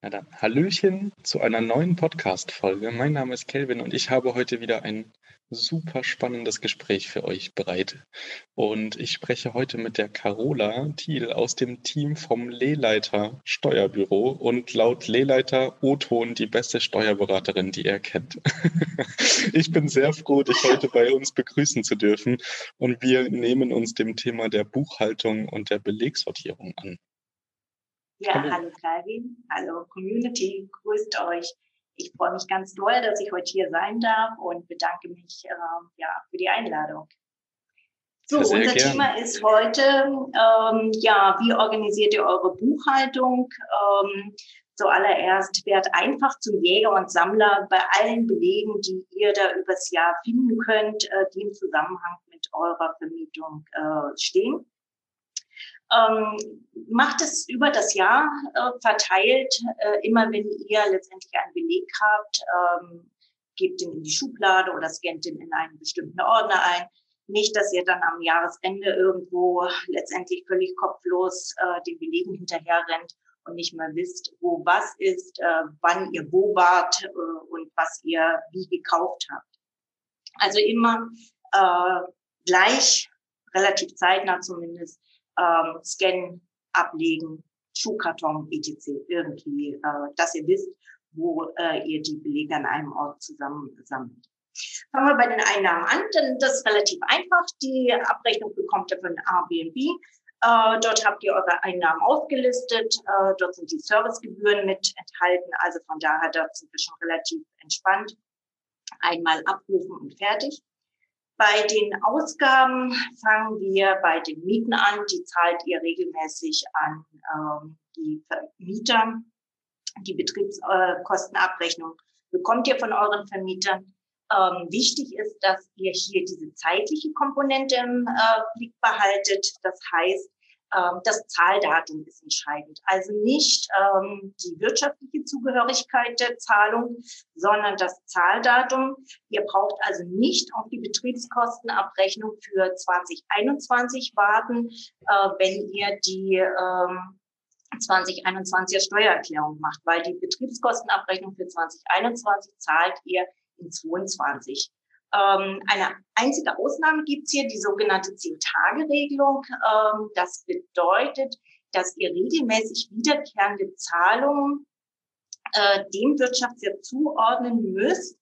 Na dann, Hallöchen zu einer neuen Podcast-Folge. Mein Name ist Kelvin und ich habe heute wieder ein super spannendes Gespräch für euch bereit. Und ich spreche heute mit der Carola Thiel aus dem Team vom Lehleiter Steuerbüro und laut Lehleiter O-Ton die beste Steuerberaterin, die er kennt. ich bin sehr froh, dich heute bei uns begrüßen zu dürfen und wir nehmen uns dem Thema der Buchhaltung und der Belegsortierung an. Ja, hallo, hallo Calvin, hallo Community, grüßt euch. Ich freue mich ganz doll, dass ich heute hier sein darf und bedanke mich äh, ja, für die Einladung. So, unser gern. Thema ist heute, ähm, ja, wie organisiert ihr eure Buchhaltung? Ähm, zuallererst werdet einfach zum Jäger und Sammler bei allen Belegen, die ihr da übers Jahr finden könnt, äh, die im Zusammenhang mit eurer Vermietung äh, stehen. Ähm, macht es über das Jahr äh, verteilt, äh, immer wenn ihr letztendlich einen Beleg habt, ähm, gebt ihn in die Schublade oder scannt ihn in einen bestimmten Ordner ein. Nicht, dass ihr dann am Jahresende irgendwo letztendlich völlig kopflos äh, den Belegen hinterher rennt und nicht mehr wisst, wo was ist, äh, wann ihr wo wart äh, und was ihr wie gekauft habt. Also immer äh, gleich, relativ zeitnah zumindest, ähm, Scan ablegen, Schuhkarton, etc. irgendwie, äh, dass ihr wisst, wo äh, ihr die Belege an einem Ort zusammensammelt. Fangen wir bei den Einnahmen an, denn das ist relativ einfach. Die Abrechnung bekommt ihr von Airbnb. Äh, dort habt ihr eure Einnahmen aufgelistet. Äh, dort sind die Servicegebühren mit enthalten. Also von daher, dort sind wir schon relativ entspannt. Einmal abrufen und fertig. Bei den Ausgaben fangen wir bei den Mieten an. Die zahlt ihr regelmäßig an ähm, die Vermieter. Die Betriebskostenabrechnung bekommt ihr von euren Vermietern. Ähm, wichtig ist, dass ihr hier diese zeitliche Komponente im äh, Blick behaltet. Das heißt, das Zahldatum ist entscheidend. Also nicht ähm, die wirtschaftliche Zugehörigkeit der Zahlung, sondern das Zahldatum. Ihr braucht also nicht auf die Betriebskostenabrechnung für 2021 warten, äh, wenn ihr die ähm, 2021er Steuererklärung macht, weil die Betriebskostenabrechnung für 2021 zahlt ihr in 22. Ähm, eine einzige Ausnahme gibt's hier, die sogenannte Zehn-Tage-Regelung. Ähm, das bedeutet, dass ihr regelmäßig wiederkehrende Zahlungen äh, dem Wirtschaftsjahr zuordnen müsst,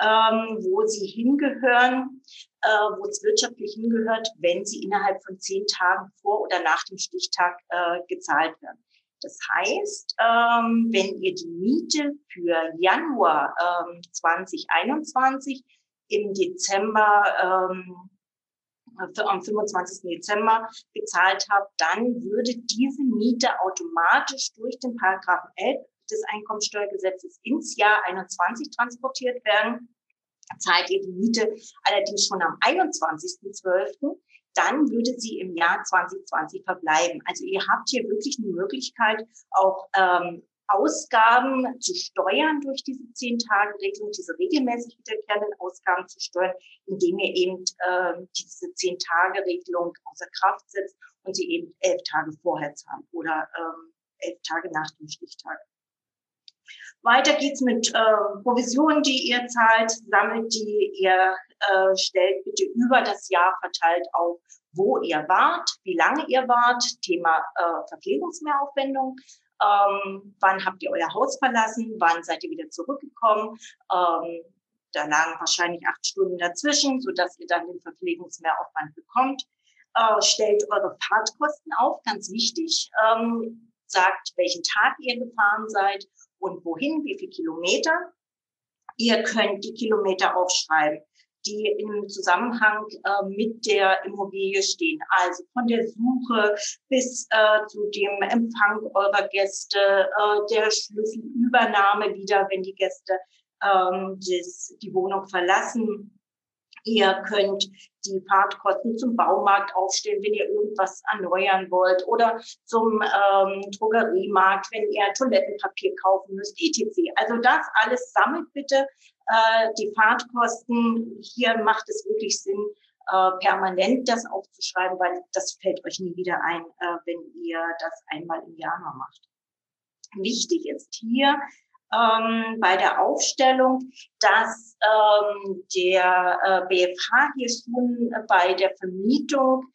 ähm, wo sie hingehören, äh, wo es wirtschaftlich hingehört, wenn sie innerhalb von zehn Tagen vor oder nach dem Stichtag äh, gezahlt werden. Das heißt, ähm, wenn ihr die Miete für Januar ähm, 2021 im Dezember, ähm, am 25. Dezember gezahlt habt, dann würde diese Miete automatisch durch den Paragraphen 11 des Einkommensteuergesetzes ins Jahr 21 transportiert werden. Zahlt ihr die Miete allerdings schon am 21.12., dann würde sie im Jahr 2020 verbleiben. Also ihr habt hier wirklich eine Möglichkeit, auch ähm, Ausgaben zu steuern durch diese Zehn-Tage-Regelung, diese regelmäßig wiederkehrenden Ausgaben zu steuern, indem ihr eben äh, diese Zehn-Tage-Regelung außer Kraft setzt und sie eben elf Tage vorher zahlt oder ähm, elf Tage nach dem Stichtag. Weiter geht's mit äh, Provisionen, die ihr zahlt, sammelt die ihr, äh, stellt bitte über das Jahr verteilt auf, wo ihr wart, wie lange ihr wart, Thema äh, Verpflegungsmehraufwendung, ähm, wann habt ihr euer Haus verlassen, wann seid ihr wieder zurückgekommen. Ähm, da lagen wahrscheinlich acht Stunden dazwischen, sodass ihr dann den Verpflegungsmehraufwand bekommt. Äh, stellt eure Fahrtkosten auf, ganz wichtig. Ähm, sagt, welchen Tag ihr gefahren seid und wohin, wie viele Kilometer. Ihr könnt die Kilometer aufschreiben die im Zusammenhang äh, mit der Immobilie stehen. Also von der Suche bis äh, zu dem Empfang eurer Gäste, äh, der Schlüsselübernahme wieder, wenn die Gäste ähm, das, die Wohnung verlassen. Ihr könnt die Fahrtkosten zum Baumarkt aufstellen, wenn ihr irgendwas erneuern wollt oder zum ähm, Drogeriemarkt, wenn ihr Toilettenpapier kaufen müsst, etc. Also das alles sammelt bitte äh, die Fahrtkosten. Hier macht es wirklich Sinn, äh, permanent das aufzuschreiben, weil das fällt euch nie wieder ein, äh, wenn ihr das einmal im Januar macht. Wichtig ist hier ähm, bei der Aufstellung, dass ähm, der äh, BFH hier schon bei der Vermietung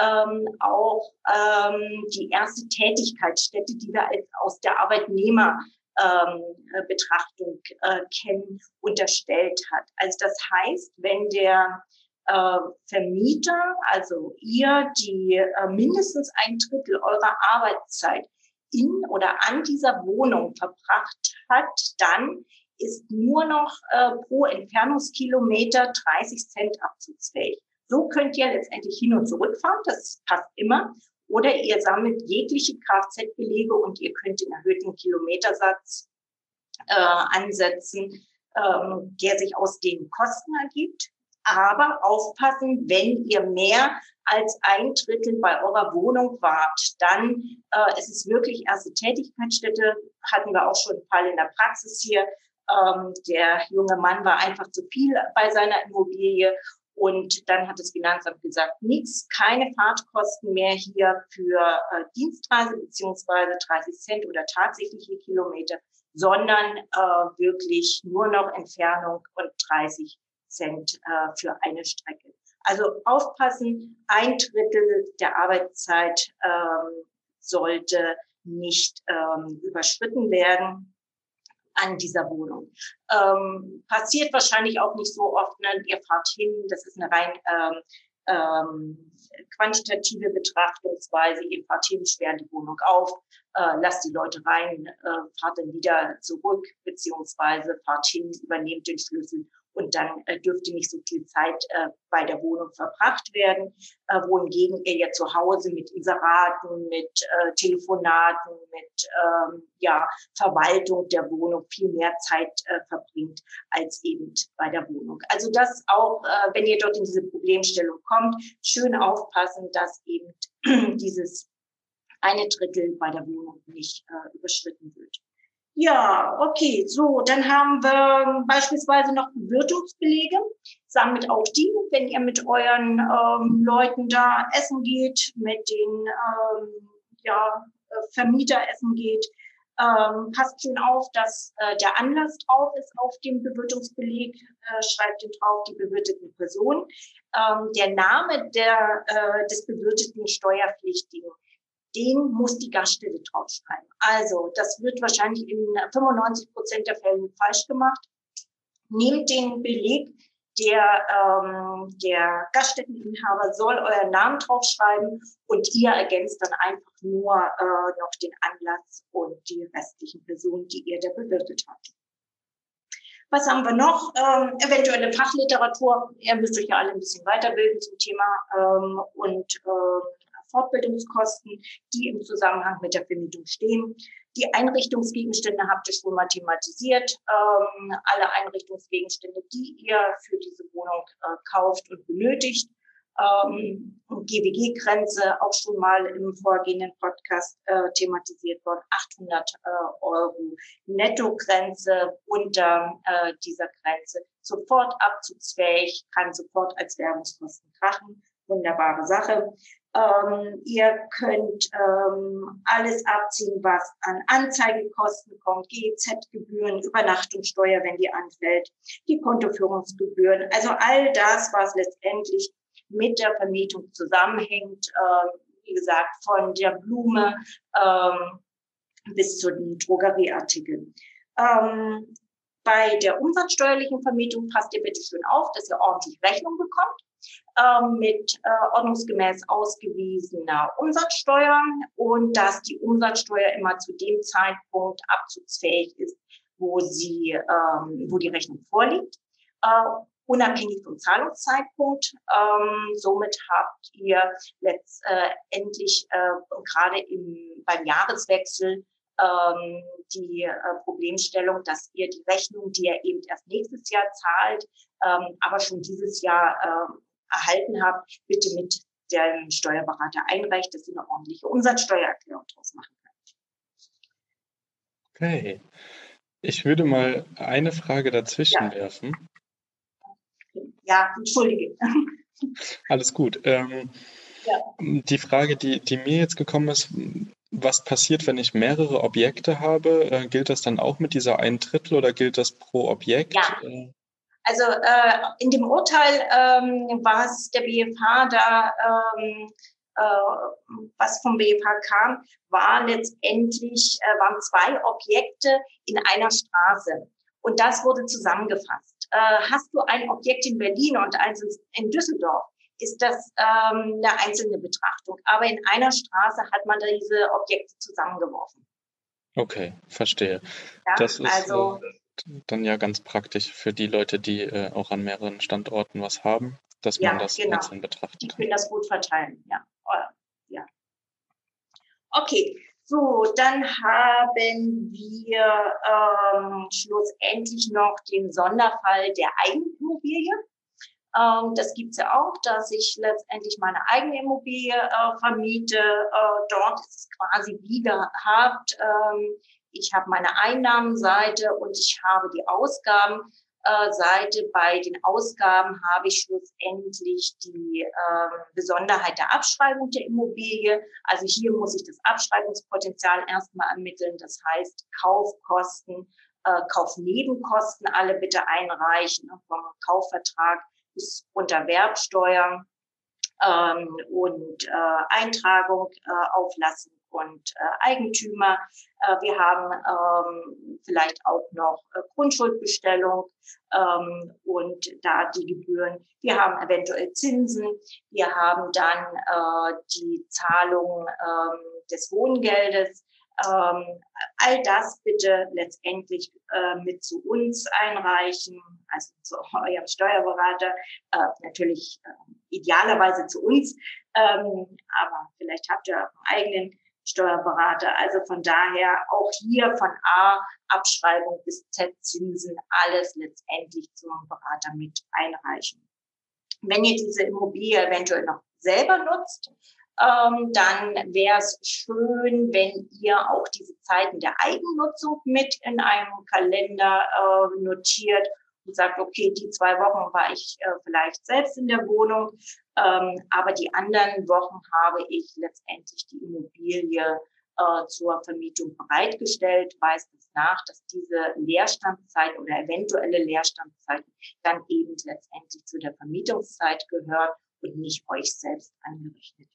ähm, auch ähm, die erste Tätigkeitsstätte, die wir als, aus der Arbeitnehmer ähm, Betrachtung äh, kennen, unterstellt hat. Also das heißt, wenn der äh, Vermieter, also ihr, die äh, mindestens ein Drittel eurer Arbeitszeit in oder an dieser Wohnung verbracht hat, dann ist nur noch äh, pro Entfernungskilometer 30 Cent abzugsfähig. So könnt ihr letztendlich hin und zurück fahren, das passt immer. Oder ihr sammelt jegliche Kfz-Belege und ihr könnt den erhöhten Kilometersatz äh, ansetzen, ähm, der sich aus den Kosten ergibt. Aber aufpassen, wenn ihr mehr als ein Drittel bei eurer Wohnung wart, dann äh, ist es wirklich erste Tätigkeitsstätte. Hatten wir auch schon einen Fall in der Praxis hier. Ähm, der junge Mann war einfach zu viel bei seiner Immobilie und dann hat das Finanzamt gesagt, nichts, keine Fahrtkosten mehr hier für äh, Dienstreise beziehungsweise 30 Cent oder tatsächliche Kilometer, sondern äh, wirklich nur noch Entfernung und 30 Cent äh, für eine Strecke. Also aufpassen, ein Drittel der Arbeitszeit ähm, sollte nicht ähm, überschritten werden an dieser Wohnung. Ähm, passiert wahrscheinlich auch nicht so oft, ne? ihr fahrt hin, das ist eine rein ähm, ähm, quantitative Betrachtungsweise, ihr fahrt hin, sperrt die Wohnung auf, äh, lasst die Leute rein, äh, fahrt dann wieder zurück, beziehungsweise fahrt hin, übernehmt den Schlüssel und dann äh, dürfte nicht so viel Zeit äh, bei der Wohnung verbracht werden, äh, wohingegen er ja zu Hause mit Inseraten, mit äh, Telefonaten, mit ähm, ja, Verwaltung der Wohnung viel mehr Zeit äh, verbringt als eben bei der Wohnung. Also das auch, äh, wenn ihr dort in diese Problemstellung kommt, schön aufpassen, dass eben dieses eine Drittel bei der Wohnung nicht äh, überschritten wird. Ja, okay, so, dann haben wir beispielsweise noch Bewirtungsbelege. Sammelt auch die, wenn ihr mit euren ähm, Leuten da essen geht, mit den ähm, ja, Vermieter essen geht. Ähm, passt schön auf, dass äh, der Anlass drauf ist auf dem Bewirtungsbeleg. Äh, schreibt den drauf die bewirteten Person. Ähm, der Name der, äh, des bewirteten Steuerpflichtigen den muss die Gaststelle draufschreiben. Also das wird wahrscheinlich in 95 Prozent der Fälle falsch gemacht. Nehmt den Beleg, der, ähm, der Gaststätteninhaber soll euren Namen draufschreiben und ihr ergänzt dann einfach nur äh, noch den Anlass und die restlichen Personen, die ihr da bewirtet habt. Was haben wir noch? Ähm, eventuelle Fachliteratur. Ihr müsst euch ja alle ein bisschen weiterbilden zum Thema ähm, und äh, Fortbildungskosten, die im Zusammenhang mit der Vermietung stehen. Die Einrichtungsgegenstände habt ihr schon mal thematisiert. Ähm, alle Einrichtungsgegenstände, die ihr für diese Wohnung äh, kauft und benötigt. Ähm, GWG-Grenze auch schon mal im vorgehenden Podcast äh, thematisiert worden. 800 äh, Euro Nettogrenze unter äh, dieser Grenze. Sofort abzugsfähig, kann sofort als Werbungskosten krachen wunderbare Sache. Ähm, ihr könnt ähm, alles abziehen, was an Anzeigekosten kommt, GEZ-Gebühren, Übernachtungssteuer, wenn die anfällt, die Kontoführungsgebühren. Also all das, was letztendlich mit der Vermietung zusammenhängt, äh, wie gesagt, von der Blume ähm, bis zu den Drogerieartikeln. Ähm, bei der umsatzsteuerlichen Vermietung passt ihr bitte schön auf, dass ihr ordentlich Rechnung bekommt mit äh, ordnungsgemäß ausgewiesener Umsatzsteuer und dass die Umsatzsteuer immer zu dem Zeitpunkt abzugsfähig ist, wo sie, ähm, wo die Rechnung vorliegt, äh, unabhängig vom Zahlungszeitpunkt. Ähm, somit habt ihr letztendlich äh, gerade im, beim Jahreswechsel ähm, die äh, Problemstellung, dass ihr die Rechnung, die ihr eben erst nächstes Jahr zahlt, ähm, aber schon dieses Jahr äh, erhalten habt, bitte mit dem Steuerberater einreicht, dass ihr eine ordentliche Umsatzsteuererklärung daraus machen könnt. Okay. Ich würde mal eine Frage dazwischen ja. werfen. Ja, entschuldige. Alles gut. Ähm, ja. Die Frage, die, die mir jetzt gekommen ist, was passiert, wenn ich mehrere Objekte habe? Äh, gilt das dann auch mit dieser ein Drittel oder gilt das pro Objekt? Ja. Also äh, in dem Urteil, ähm, was der BFH da, ähm, äh, was vom BFH kam, war letztendlich, äh, waren zwei Objekte in einer Straße. Und das wurde zusammengefasst. Äh, hast du ein Objekt in Berlin und eins in Düsseldorf, ist das ähm, eine einzelne Betrachtung. Aber in einer Straße hat man diese Objekte zusammengeworfen. Okay, verstehe. Ja, das ist also, äh, dann ja ganz praktisch für die Leute, die äh, auch an mehreren Standorten was haben, dass man ja, das genau. einzeln betrachtet. Die können das gut verteilen, ja. Oh, ja. Okay, so, dann haben wir ähm, schlussendlich noch den Sonderfall der Eigenimmobilie. Ähm, das gibt's ja auch, dass ich letztendlich meine eigene Immobilie äh, vermiete. Äh, dort ist es quasi wie gehabt. Ähm, ich habe meine Einnahmenseite und ich habe die Ausgabenseite. Bei den Ausgaben habe ich schlussendlich die äh, Besonderheit der Abschreibung der Immobilie. Also hier muss ich das Abschreibungspotenzial erstmal ermitteln. Das heißt Kaufkosten, äh, Kaufnebenkosten alle bitte einreichen vom Kaufvertrag ist unter Werbsteuer ähm, und äh, Eintragung äh, auflassen und äh, Eigentümer. Äh, wir haben ähm, vielleicht auch noch äh, Grundschuldbestellung ähm, und da die Gebühren. Wir haben eventuell Zinsen. Wir haben dann äh, die Zahlung ähm, des Wohngeldes. Ähm, all das bitte letztendlich äh, mit zu uns einreichen, also zu eurem Steuerberater, äh, natürlich äh, idealerweise zu uns, ähm, aber vielleicht habt ihr einen eigenen Steuerberater. Also von daher auch hier von A Abschreibung bis Z Zinsen alles letztendlich zum Berater mit einreichen. Wenn ihr diese Immobilie eventuell noch selber nutzt, ähm, dann wäre es schön, wenn ihr auch diese Zeiten der Eigennutzung mit in einem Kalender äh, notiert und sagt, okay, die zwei Wochen war ich äh, vielleicht selbst in der Wohnung, ähm, aber die anderen Wochen habe ich letztendlich die Immobilie äh, zur Vermietung bereitgestellt, weist es nach, dass diese Leerstandzeit oder eventuelle Leerstandzeit dann eben letztendlich zu der Vermietungszeit gehört und nicht euch selbst angerechnet.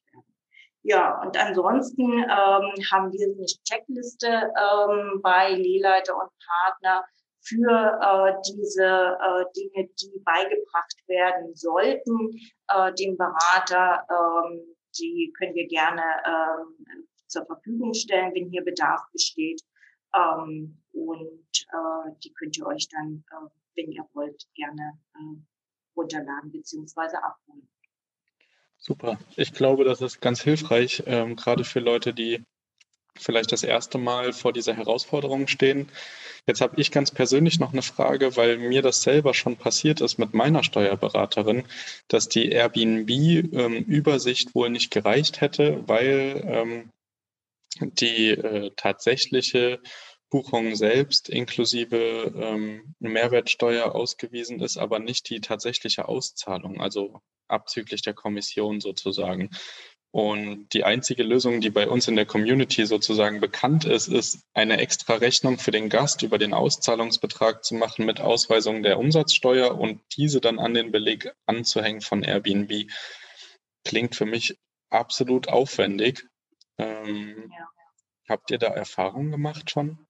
Ja, und ansonsten ähm, haben wir eine Checkliste ähm, bei Lehleiter und Partner für äh, diese äh, Dinge, die beigebracht werden sollten, äh, dem Berater. Ähm, die können wir gerne ähm, zur Verfügung stellen, wenn hier Bedarf besteht. Ähm, und äh, die könnt ihr euch dann, äh, wenn ihr wollt, gerne äh, runterladen bzw. abholen. Super. Ich glaube, das ist ganz hilfreich, ähm, gerade für Leute, die vielleicht das erste Mal vor dieser Herausforderung stehen. Jetzt habe ich ganz persönlich noch eine Frage, weil mir das selber schon passiert ist mit meiner Steuerberaterin, dass die Airbnb-Übersicht ähm, wohl nicht gereicht hätte, weil ähm, die äh, tatsächliche Buchung selbst inklusive ähm, Mehrwertsteuer ausgewiesen ist, aber nicht die tatsächliche Auszahlung, also abzüglich der Kommission sozusagen. Und die einzige Lösung, die bei uns in der Community sozusagen bekannt ist, ist eine extra Rechnung für den Gast über den Auszahlungsbetrag zu machen mit Ausweisung der Umsatzsteuer und diese dann an den Beleg anzuhängen von Airbnb. Klingt für mich absolut aufwendig. Ähm, ja. Habt ihr da Erfahrungen gemacht schon?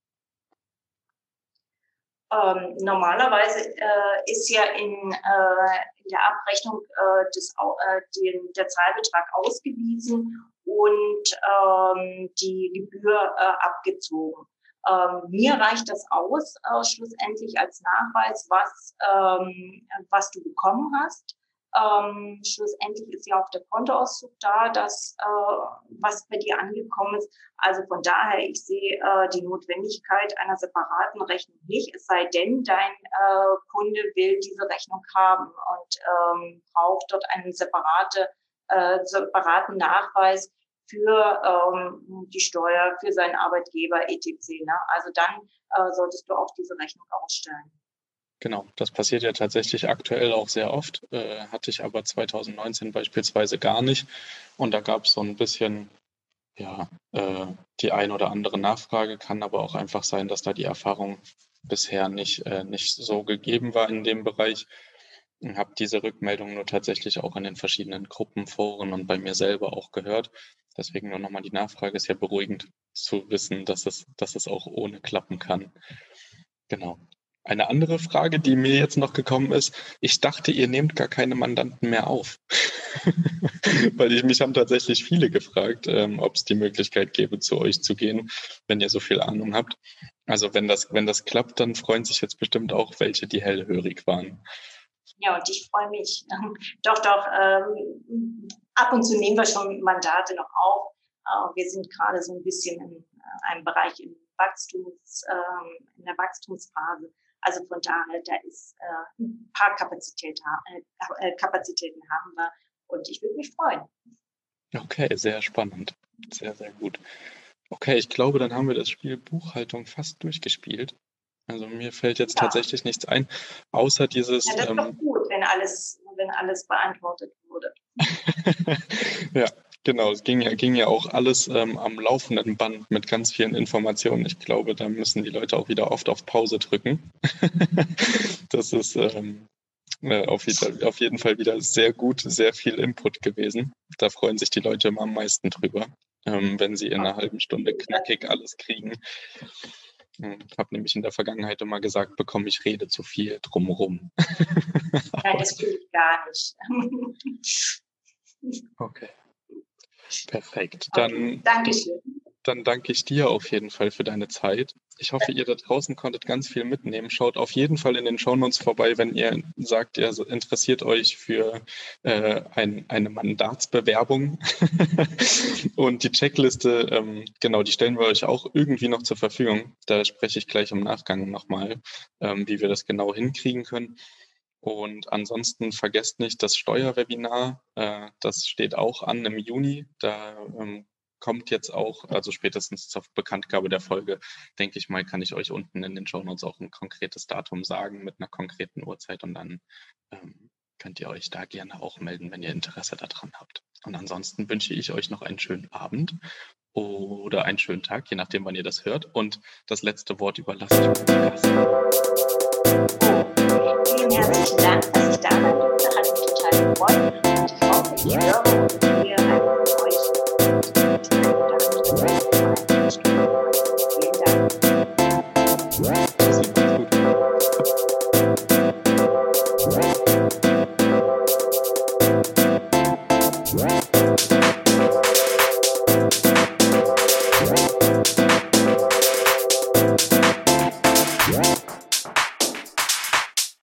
Ähm, normalerweise äh, ist ja in, äh, in der Abrechnung äh, des, äh, den, der Zahlbetrag ausgewiesen und ähm, die Gebühr äh, abgezogen. Ähm, mir reicht das aus, äh, schlussendlich als Nachweis, was, ähm, was du bekommen hast. Ähm, schlussendlich ist ja auch der Kontoauszug da, das, äh, was bei dir angekommen ist. Also von daher, ich sehe äh, die Notwendigkeit einer separaten Rechnung nicht, es sei denn, dein äh, Kunde will diese Rechnung haben und ähm, braucht dort einen separate, äh, separaten Nachweis für ähm, die Steuer, für seinen Arbeitgeber etc. Ne? Also dann äh, solltest du auch diese Rechnung ausstellen. Genau, das passiert ja tatsächlich aktuell auch sehr oft, äh, hatte ich aber 2019 beispielsweise gar nicht. Und da gab es so ein bisschen, ja, äh, die ein oder andere Nachfrage, kann aber auch einfach sein, dass da die Erfahrung bisher nicht, äh, nicht so gegeben war in dem Bereich. Ich habe diese Rückmeldung nur tatsächlich auch in den verschiedenen Gruppen, Foren und bei mir selber auch gehört. Deswegen nur nochmal die Nachfrage ist ja beruhigend zu wissen, dass es, dass es auch ohne klappen kann. Genau. Eine andere Frage, die mir jetzt noch gekommen ist, ich dachte, ihr nehmt gar keine Mandanten mehr auf. Weil ich, mich haben tatsächlich viele gefragt, ähm, ob es die Möglichkeit gäbe, zu euch zu gehen, wenn ihr so viel Ahnung habt. Also wenn das, wenn das klappt, dann freuen sich jetzt bestimmt auch welche, die hellhörig waren. Ja, und ich freue mich. Doch, doch, ähm, ab und zu nehmen wir schon Mandate noch auf. Äh, wir sind gerade so ein bisschen in äh, einem Bereich im Wachstums, ähm, in der Wachstumsphase also von daher, da ist äh, ein paar Kapazität, äh, äh, Kapazitäten haben wir und ich würde mich freuen. Okay, sehr spannend. Sehr, sehr gut. Okay, ich glaube, dann haben wir das Spiel Buchhaltung fast durchgespielt. Also mir fällt jetzt ja. tatsächlich nichts ein, außer dieses. Ja, das ist ähm, doch gut, wenn alles, wenn alles beantwortet wurde. ja, Genau, es ging ja, ging ja auch alles ähm, am laufenden Band mit ganz vielen Informationen. Ich glaube, da müssen die Leute auch wieder oft auf Pause drücken. das ist ähm, äh, auf, jeden, auf jeden Fall wieder sehr gut, sehr viel Input gewesen. Da freuen sich die Leute immer am meisten drüber, ähm, wenn sie in einer halben Stunde knackig alles kriegen. Hm, ich habe nämlich in der Vergangenheit immer gesagt, bekomme ich rede zu viel drumherum. Nein, das fühle ich gar nicht. okay. Perfekt. Dann, Dankeschön. Dann danke ich dir auf jeden Fall für deine Zeit. Ich hoffe, ihr da draußen konntet ganz viel mitnehmen. Schaut auf jeden Fall in den Shownotes vorbei, wenn ihr sagt, ihr interessiert euch für äh, ein, eine Mandatsbewerbung. Und die Checkliste, ähm, genau, die stellen wir euch auch irgendwie noch zur Verfügung. Da spreche ich gleich im Nachgang nochmal, ähm, wie wir das genau hinkriegen können. Und ansonsten vergesst nicht das Steuerwebinar. Äh, das steht auch an im Juni. Da ähm, kommt jetzt auch, also spätestens zur Bekanntgabe der Folge, denke ich mal, kann ich euch unten in den Show Notes auch ein konkretes Datum sagen mit einer konkreten Uhrzeit und dann ähm, könnt ihr euch da gerne auch melden, wenn ihr Interesse daran habt. Und ansonsten wünsche ich euch noch einen schönen Abend oder einen schönen Tag, je nachdem, wann ihr das hört. Und das letzte Wort überlasst herzlichen Dank, dass ich da sein durfte. Hat mich total gefreut. Und ich hoffe, ich höre und wir